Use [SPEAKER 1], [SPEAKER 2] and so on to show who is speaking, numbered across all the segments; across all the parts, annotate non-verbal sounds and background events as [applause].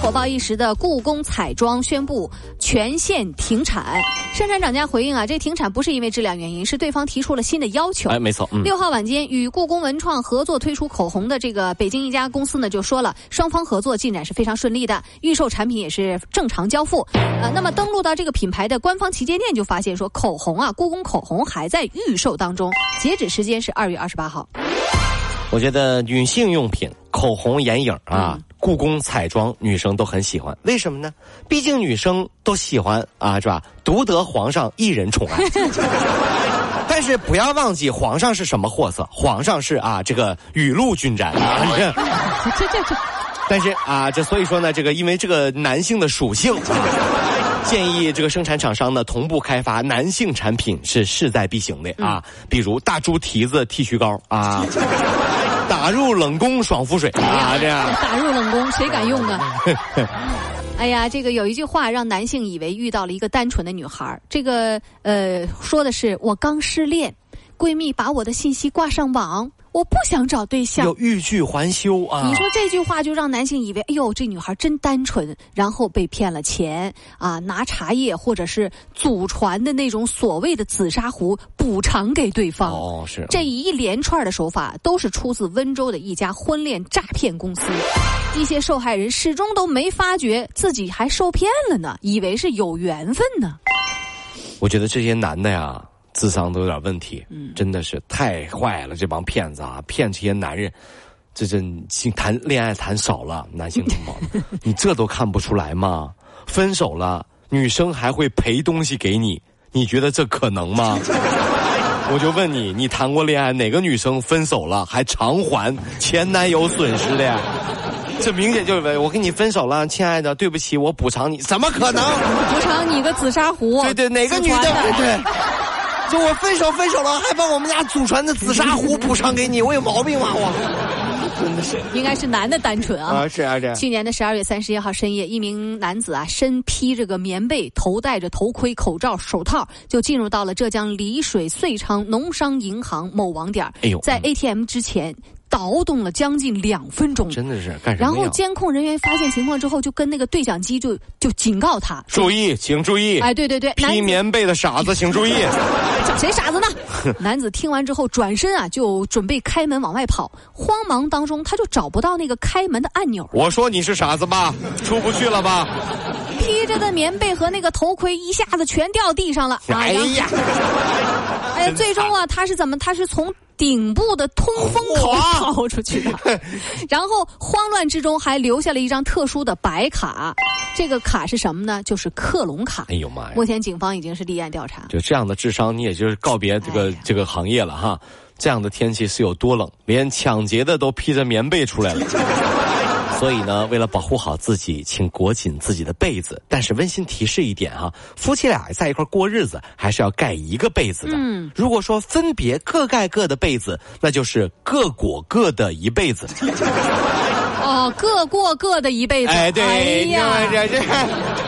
[SPEAKER 1] 火爆一时的故宫彩妆宣布全线停产，生产厂家回应啊，这停产不是因为质量原因，是对方提出了新的要求。
[SPEAKER 2] 哎，没错。
[SPEAKER 1] 六号晚间与故宫文创合作推出口红的这个北京一家公司呢，就说了双方合作进展是非常顺利的，预售产品也是正常交付。呃，那么登录到这个品牌的官方旗舰店，就发现说口红啊，故宫口红还在预售当中，截止时间是二月二十八号。
[SPEAKER 2] 我觉得女性用品、口红、眼影啊，故宫彩妆，女生都很喜欢。为什么呢？毕竟女生都喜欢啊，是吧？独得皇上一人宠爱。[laughs] 但是不要忘记，皇上是什么货色？皇上是啊，这个雨露均沾啊。这这这。但是啊，这所以说呢，这个因为这个男性的属性啊，[laughs] 建议这个生产厂商呢同步开发男性产品是势在必行的啊。比如大猪蹄子剃须膏啊。打入冷宫爽肤水啊！这样
[SPEAKER 1] 打入冷宫，谁敢用啊？[laughs] 哎呀，这个有一句话让男性以为遇到了一个单纯的女孩。这个呃，说的是我刚失恋，闺蜜把我的信息挂上网。我不想找对象，
[SPEAKER 2] 要欲拒还休啊！
[SPEAKER 1] 你说这句话就让男性以为，哎呦，这女孩真单纯，然后被骗了钱啊，拿茶叶或者是祖传的那种所谓的紫砂壶补偿给对方。
[SPEAKER 2] 哦，是
[SPEAKER 1] 这一连串的手法都是出自温州的一家婚恋诈骗公司，一些受害人始终都没发觉自己还受骗了呢，以为是有缘分呢。
[SPEAKER 2] 我觉得这些男的呀。智商都有点问题，真的是太坏了！这帮骗子啊，骗这些男人，这真谈恋爱谈少了，男性同胞，[laughs] 你这都看不出来吗？分手了，女生还会赔东西给你，你觉得这可能吗？[laughs] 我就问你，你谈过恋爱，哪个女生分手了还偿还前男友损失的？呀？这明显就是我跟你分手了，亲爱的，对不起，我补偿你，怎么可能？
[SPEAKER 1] 补偿你个紫砂壶？
[SPEAKER 2] 对对，哪个女的？对。就我分手分手了，还把我们家祖传的紫砂壶补偿给你，我有毛病吗？我 [laughs] 真的是，
[SPEAKER 1] 应该是男的单纯啊。
[SPEAKER 2] 啊，是啊，是。
[SPEAKER 1] 去年的十二月三十一号深夜，一名男子啊，身披这个棉被，头戴着头盔、口罩、手套，就进入到了浙江丽水遂昌农商银行某网点。哎呦，在 ATM 之前。倒动了将近两分钟，
[SPEAKER 2] 真的是干什么？
[SPEAKER 1] 然后监控人员发现情况之后，就跟那个对讲机就就警告他
[SPEAKER 2] 注意，请注意。
[SPEAKER 1] 哎，对对对，
[SPEAKER 2] 披棉被的傻子，请注意。
[SPEAKER 1] 叫 [laughs] 谁傻子呢？[laughs] 男子听完之后转身啊，就准备开门往外跑。慌忙当中，他就找不到那个开门的按钮。
[SPEAKER 2] 我说你是傻子吧？出不去了吧？
[SPEAKER 1] 披着的棉被和那个头盔一下子全掉地上了。哎呀！哎呀，最终啊，他是怎么？他是从。顶部的通风口 [laughs] 跑出去的，然后慌乱之中还留下了一张特殊的白卡，这个卡是什么呢？就是克隆卡。哎呦妈呀！目前警方已经是立案调查。
[SPEAKER 2] 就这样的智商，你也就是告别这个这个行业了哈。这样的天气是有多冷？连抢劫的都披着棉被出来了。所以呢，为了保护好自己，请裹紧自己的被子。但是温馨提示一点哈，夫妻俩在一块过日子，还是要盖一个被子的。嗯，如果说分别各盖各的被子，那就是各裹各的一辈子。[laughs]
[SPEAKER 1] 哦，各过各的一辈子。
[SPEAKER 2] 哎，对，哎呀，这这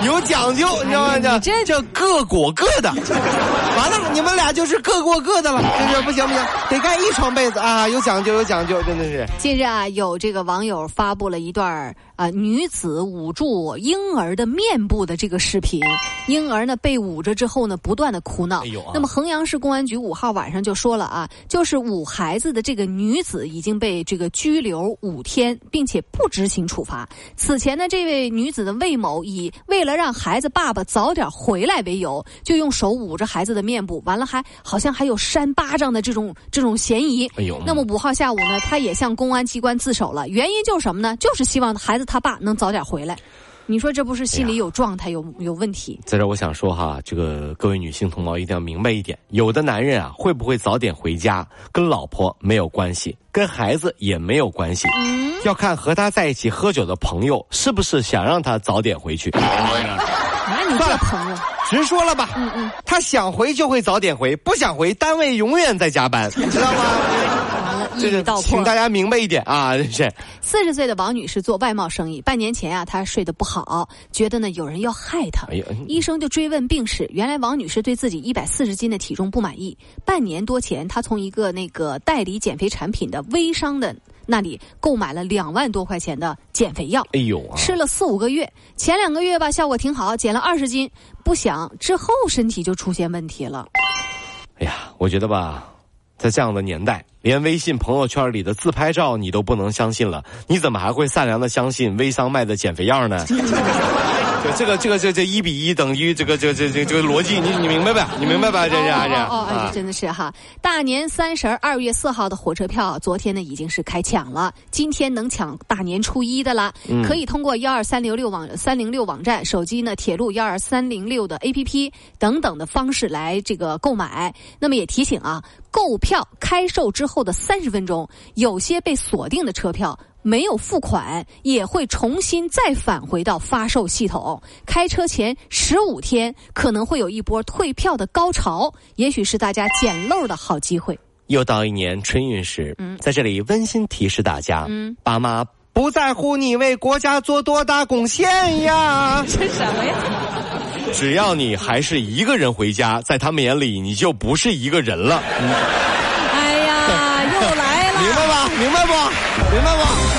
[SPEAKER 2] 有讲究，你知道吗？这这叫各过各的。完了，你们俩就是各过各的了，这是不行不行，得盖一床被子啊！有讲究，有讲究，真的是。
[SPEAKER 1] 近日啊，有这个网友发布了一段啊，女子捂住婴儿的面部的这个视频，婴儿呢被捂着之后呢，不断的哭闹。那么衡阳市公安局五号晚上就说了啊，就是捂孩子的这个女子已经被这个拘留五天，并且不执行处罚。此前呢，这位女子的魏某以为了让孩子爸爸早点回来为由，就用手捂着孩子的。面部完了，还好像还有扇巴掌的这种这种嫌疑。哎呦，那么五号下午呢，他也向公安机关自首了。原因就是什么呢？就是希望孩子他爸能早点回来。你说这不是心里有状态有有问题？
[SPEAKER 2] 在这我想说哈，这个各位女性同胞一定要明白一点：有的男人啊，会不会早点回家，跟老婆没有关系，跟孩子也没有关系，要看和他在一起喝酒的朋友是不是想让他早点回去。
[SPEAKER 1] 那你这朋友，
[SPEAKER 2] 直说了吧。嗯嗯，他想回就会早点回，不想回，单位永远在加班，知道吗？
[SPEAKER 1] 一语道破，
[SPEAKER 2] 请大家明白一点啊！是
[SPEAKER 1] 四十岁的王女士做外贸生意，半年前啊，她睡得不好，觉得呢有人要害她，医生就追问病史。原来王女士对自己一百四十斤的体重不满意，半年多前，她从一个那个代理减肥产品的微商的那里购买了两万多块钱的减肥药。哎呦，吃了四五个月，前两个月吧效果挺好，减了二十斤，不想之后身体就出现问题了。
[SPEAKER 2] 哎呀，我觉得吧。在这样的年代，连微信朋友圈里的自拍照你都不能相信了，你怎么还会善良的相信微商卖的减肥药呢？[laughs] 这个这个这这一比一等于这个这这这这个逻辑，你你明白吧？你明白吧？这是这
[SPEAKER 1] 哦哦，真的是哈！大年三十二月四号的火车票，昨天呢已经是开抢了，今天能抢大年初一的了。可以通过幺二三零六网三零六网站、手机呢铁路幺二三零六的 A P P 等等的方式来这个购买。那么也提醒啊，购票开售之后的三十分钟，有些被锁定的车票。没有付款也会重新再返回到发售系统。开车前十五天可能会有一波退票的高潮，也许是大家捡漏的好机会。
[SPEAKER 2] 又到一年春运时，嗯，在这里温馨提示大家，嗯，爸妈不在乎你为国家做多大贡献呀？[laughs]
[SPEAKER 1] 这什么呀？
[SPEAKER 2] 只要你还是一个人回家，在他们眼里你就不是一个人了。
[SPEAKER 1] 哎呀，又来了，
[SPEAKER 2] 明白吧？明白不？明白不？